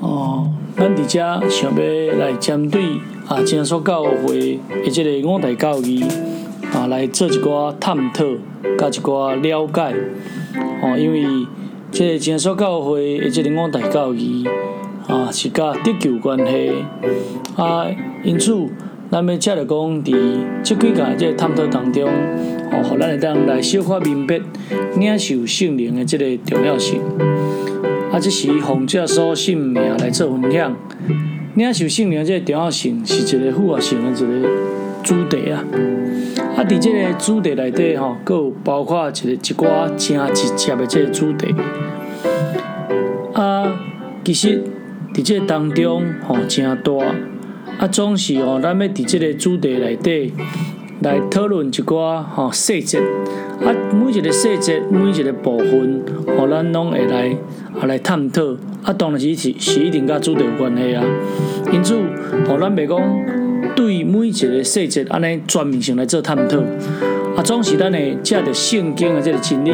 哦，咱伫遮想要来针对啊，江苏教会的即个五大教义啊，来做一寡探讨，甲一寡了解。哦，因为即个江苏教会的即个五大教义啊，是甲得救有关系啊，因此咱要则着讲伫即几个即个探讨当中，哦，互咱会当来小可明白领受圣灵的即个重要性。啊，即是奉这所性命来做分享。领受圣灵这个重要性是一个复合性的一个主题啊。啊，伫即个主题内底吼，佫有包括一个一寡正直接的即个主题。啊，其实伫即个当中吼，真大。啊，总是吼，咱要伫即个主题内底来讨论一寡吼细节。啊，每一个细节，每一个部分，吼，咱拢会来啊来探讨。啊，当然是是一定甲主题有关系啊。因此，吼，咱袂讲对每一个细节安尼全面性来做探讨。啊，总是咱会借着圣经的即个真理，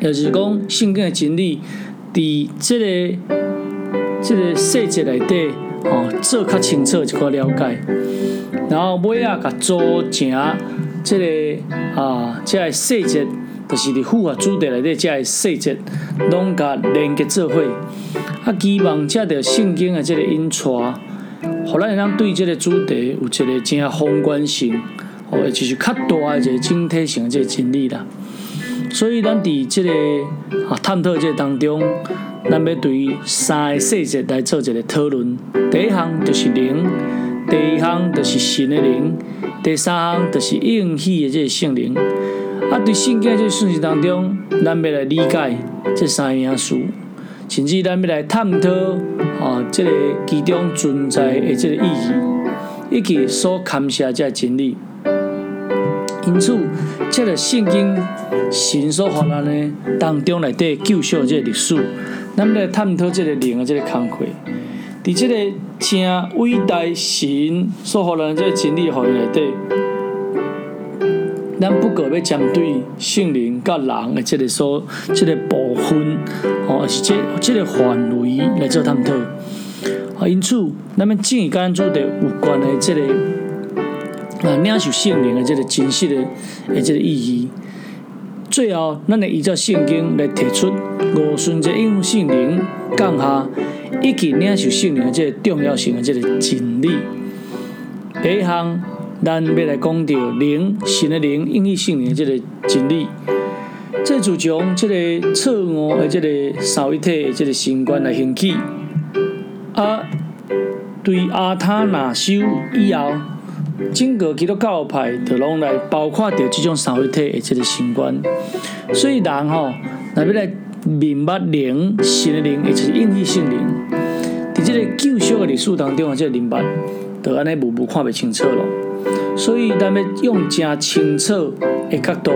也就是讲圣经的真理，伫即个即个细节内底，吼，做较清楚一寡了解。然后尾啊，甲组成。即个啊，即个细节，就是伫符合主题内底，即个细节拢甲连接做伙。啊，希望借着圣经的即个引带，互咱会当对即个主题有一个真宏观性，哦，就是较大一个整体性的即个真理啦。所以，咱伫即个啊探讨即个当中，咱要对三个细节来做一个讨论。第一项就是灵，第二项就是神的灵。第三项就是应许的这个圣灵，啊，对圣经这个顺序当中，咱要来理解这三样事，甚至咱要来探讨啊，这个其中存在的这个意义，以及所含下这个真理。因此，这个圣经神所发咱的当中内底救赎这个历史，咱要来探讨这个灵的这个康亏。伫即个正伟大神所予咱即个真理互伊内底，咱不过要针对圣灵甲人的即个所即个部分，哦，是即即个范围来做探讨。啊，因此，咱们正跟主题有关的即个啊领受圣灵的即个真实的的即个意义。最后，咱会依照圣经来提出五顺节应用圣灵降下。以及领受圣灵的这个重要性的这个真理。第一项，咱要来讲到灵，神的灵应许圣灵的这个真理。这就从这个错误的这个三位一体的这个神观来兴起。啊，对阿他那修以后，整个基督教派就拢来包括着这种三位一体的这个神观。所以人吼，若要来。明白灵，神的灵，也就是应许圣灵，伫这个救赎的历史当中啊，这个明白，就安尼模糊看袂清楚咯。所以咱要用正清楚的角度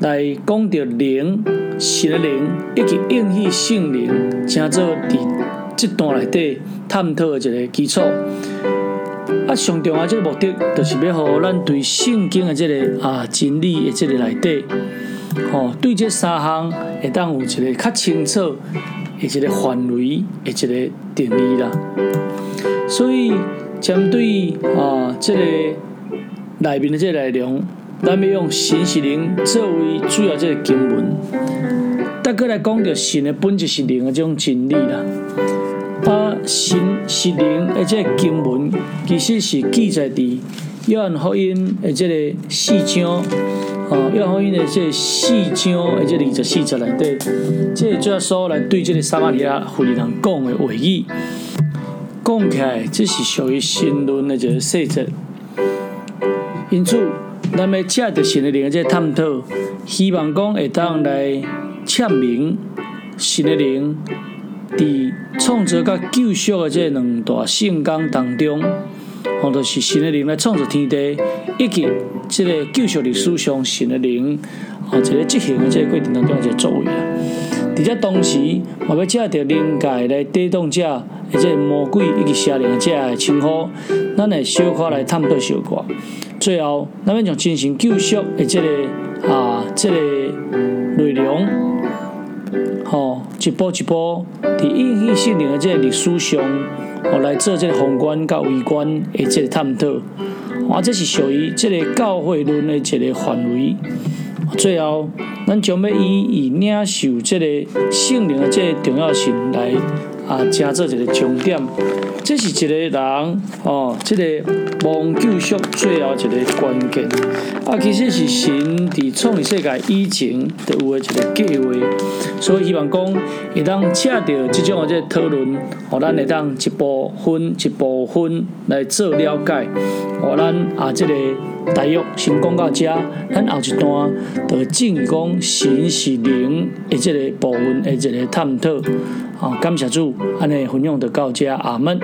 来讲到灵，神的灵，以及应许圣灵，正做伫这段内底探讨的一个基础。啊，上重要这个目的，就是要互咱对圣经的这个啊真理的这个内底。吼，对这三项会当有一个较清楚，一个范围，一个定义啦。所以针对啊，这个内面的这个内容，咱要用神是灵作为主要这个经文，再过来讲到神的本质是灵的这种真理啦。啊，神是灵的这个经文，其实是记载伫约翰福音的这个四章。哦，约翰福音的这四章，而且二十四节内底，这主要说来对这个撒玛利亚妇人讲的话语，讲起来这是属于新论的一个细节。因此，咱要借着神的灵在探讨，希望讲会当来阐明神的灵伫创造甲救赎的这两大圣纲当中。或者是神的灵来创造天地，以及这个救赎历史上神的灵，哦，一个执行的这个过程当中一个作为啊。伫这同时，我要借着灵界来抵挡者，或者魔鬼以及邪灵者的称呼，咱来小可来探讨小可。最后，咱要从进行救赎的这个啊，这个内容吼，一步一步伫应许圣灵的这个历史上，哦来做这个宏观甲微观的这个探讨。啊，这是属于这个教会论的一个范围。最后，咱将要以以领受这个圣灵的这个重要性来啊，加做一个重点。这是一个人哦，这个望救赎最后一个关键。啊，其实是神伫创立世界以前就有的一个计划，所以希望讲会当借着这种的这讨论，互咱会当一部分一部分来做了解，互咱啊这个大约先讲到遮，咱后一段就进入讲神是灵的这个部分的一个探讨。啊，感谢主，安尼分享就到遮，阿门。